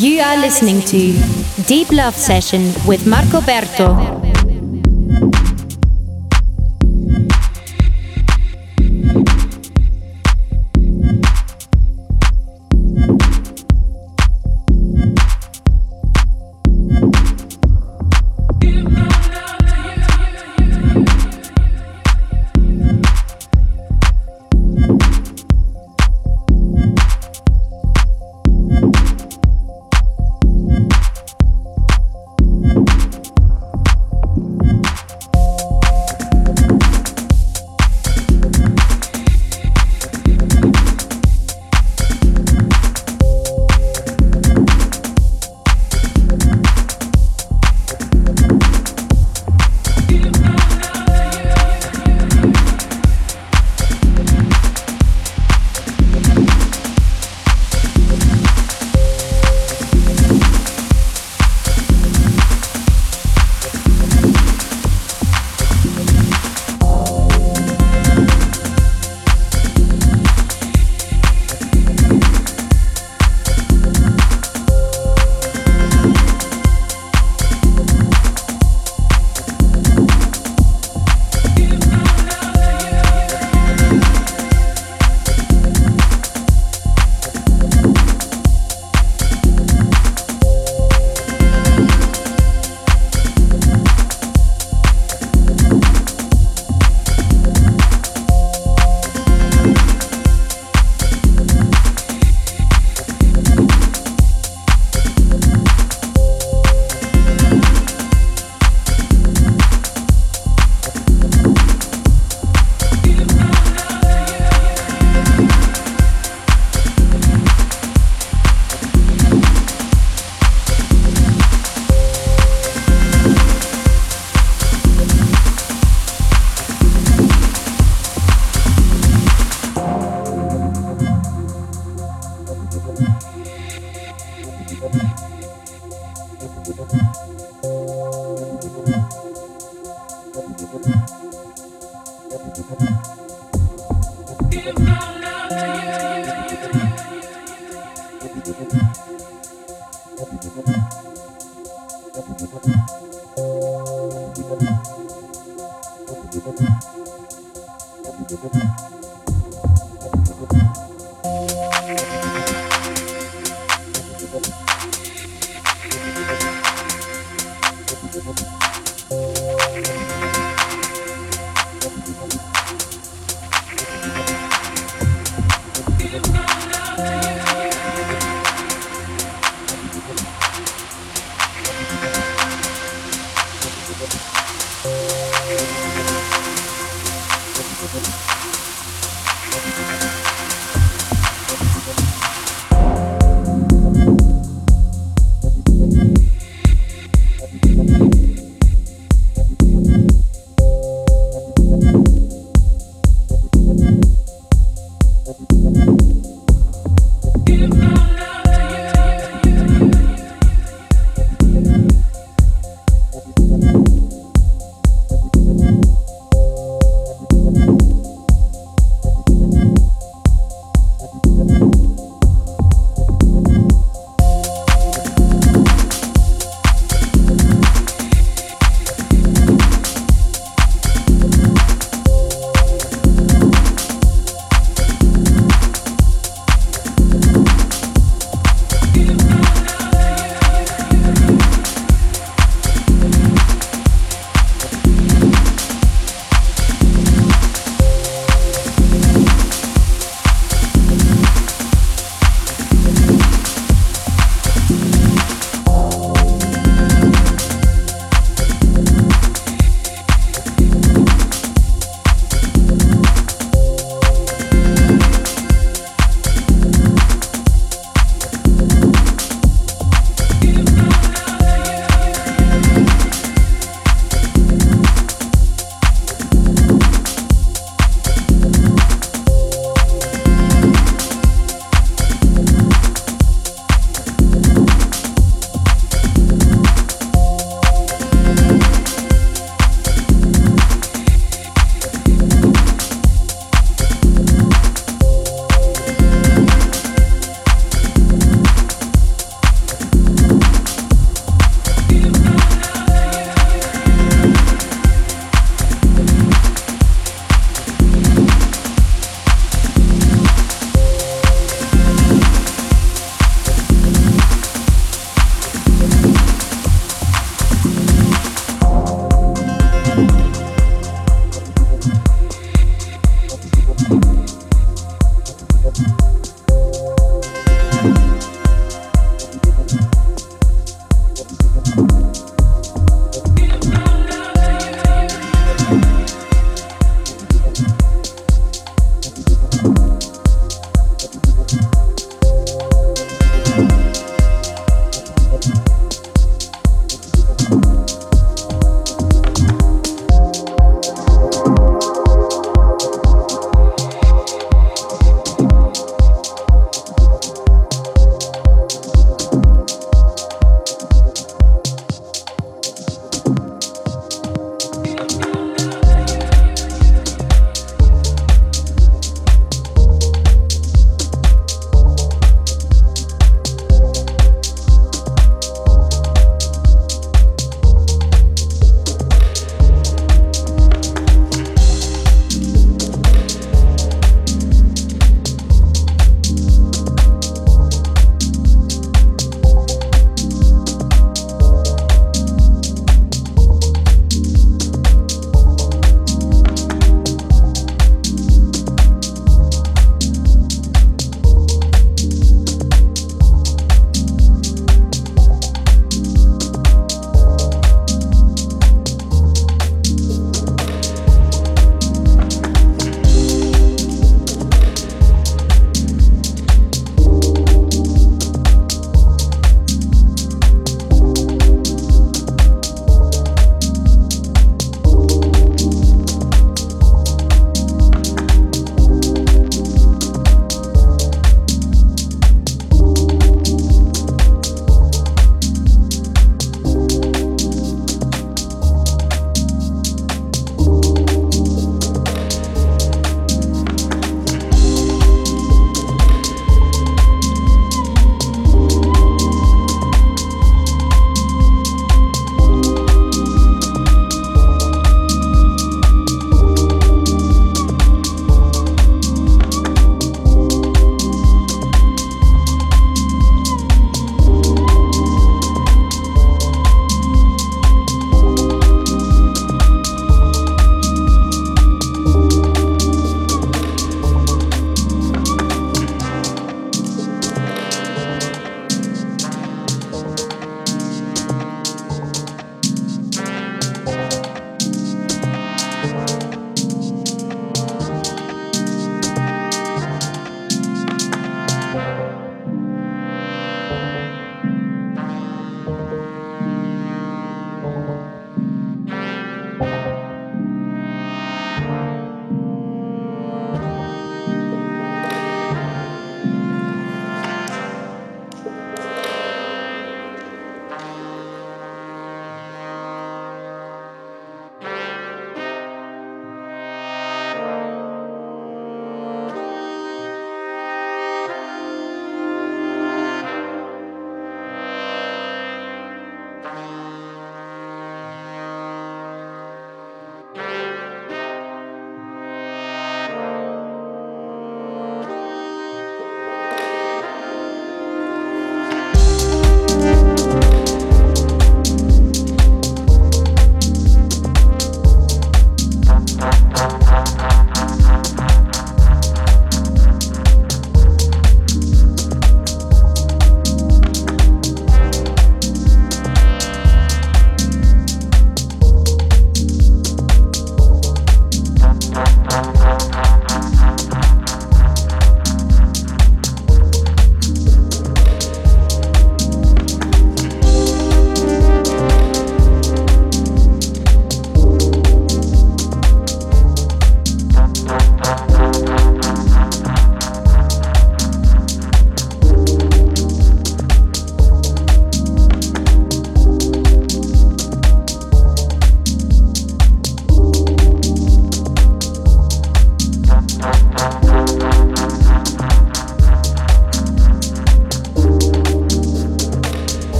You are listening to Deep Love Session with Marco Berto.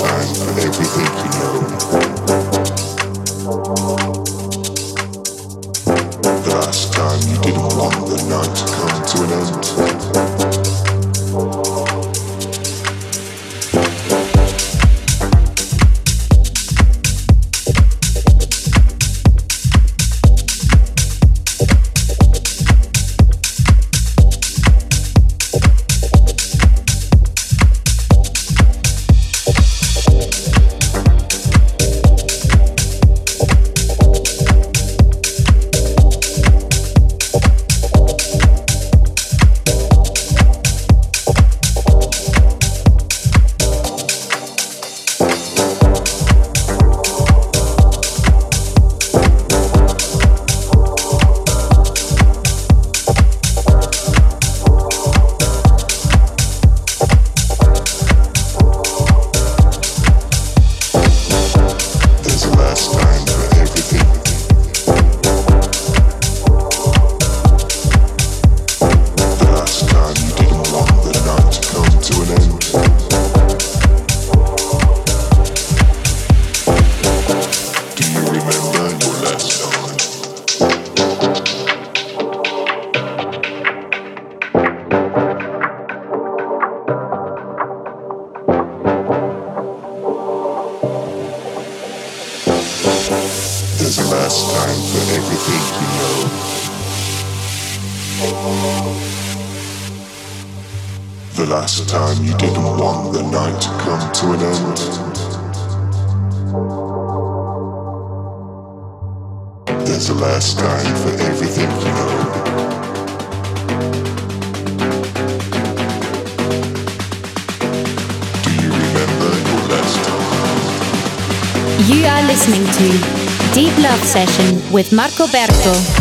signs for everything you know. for everything you know. You are listening to Deep Love Session with Marco Berto.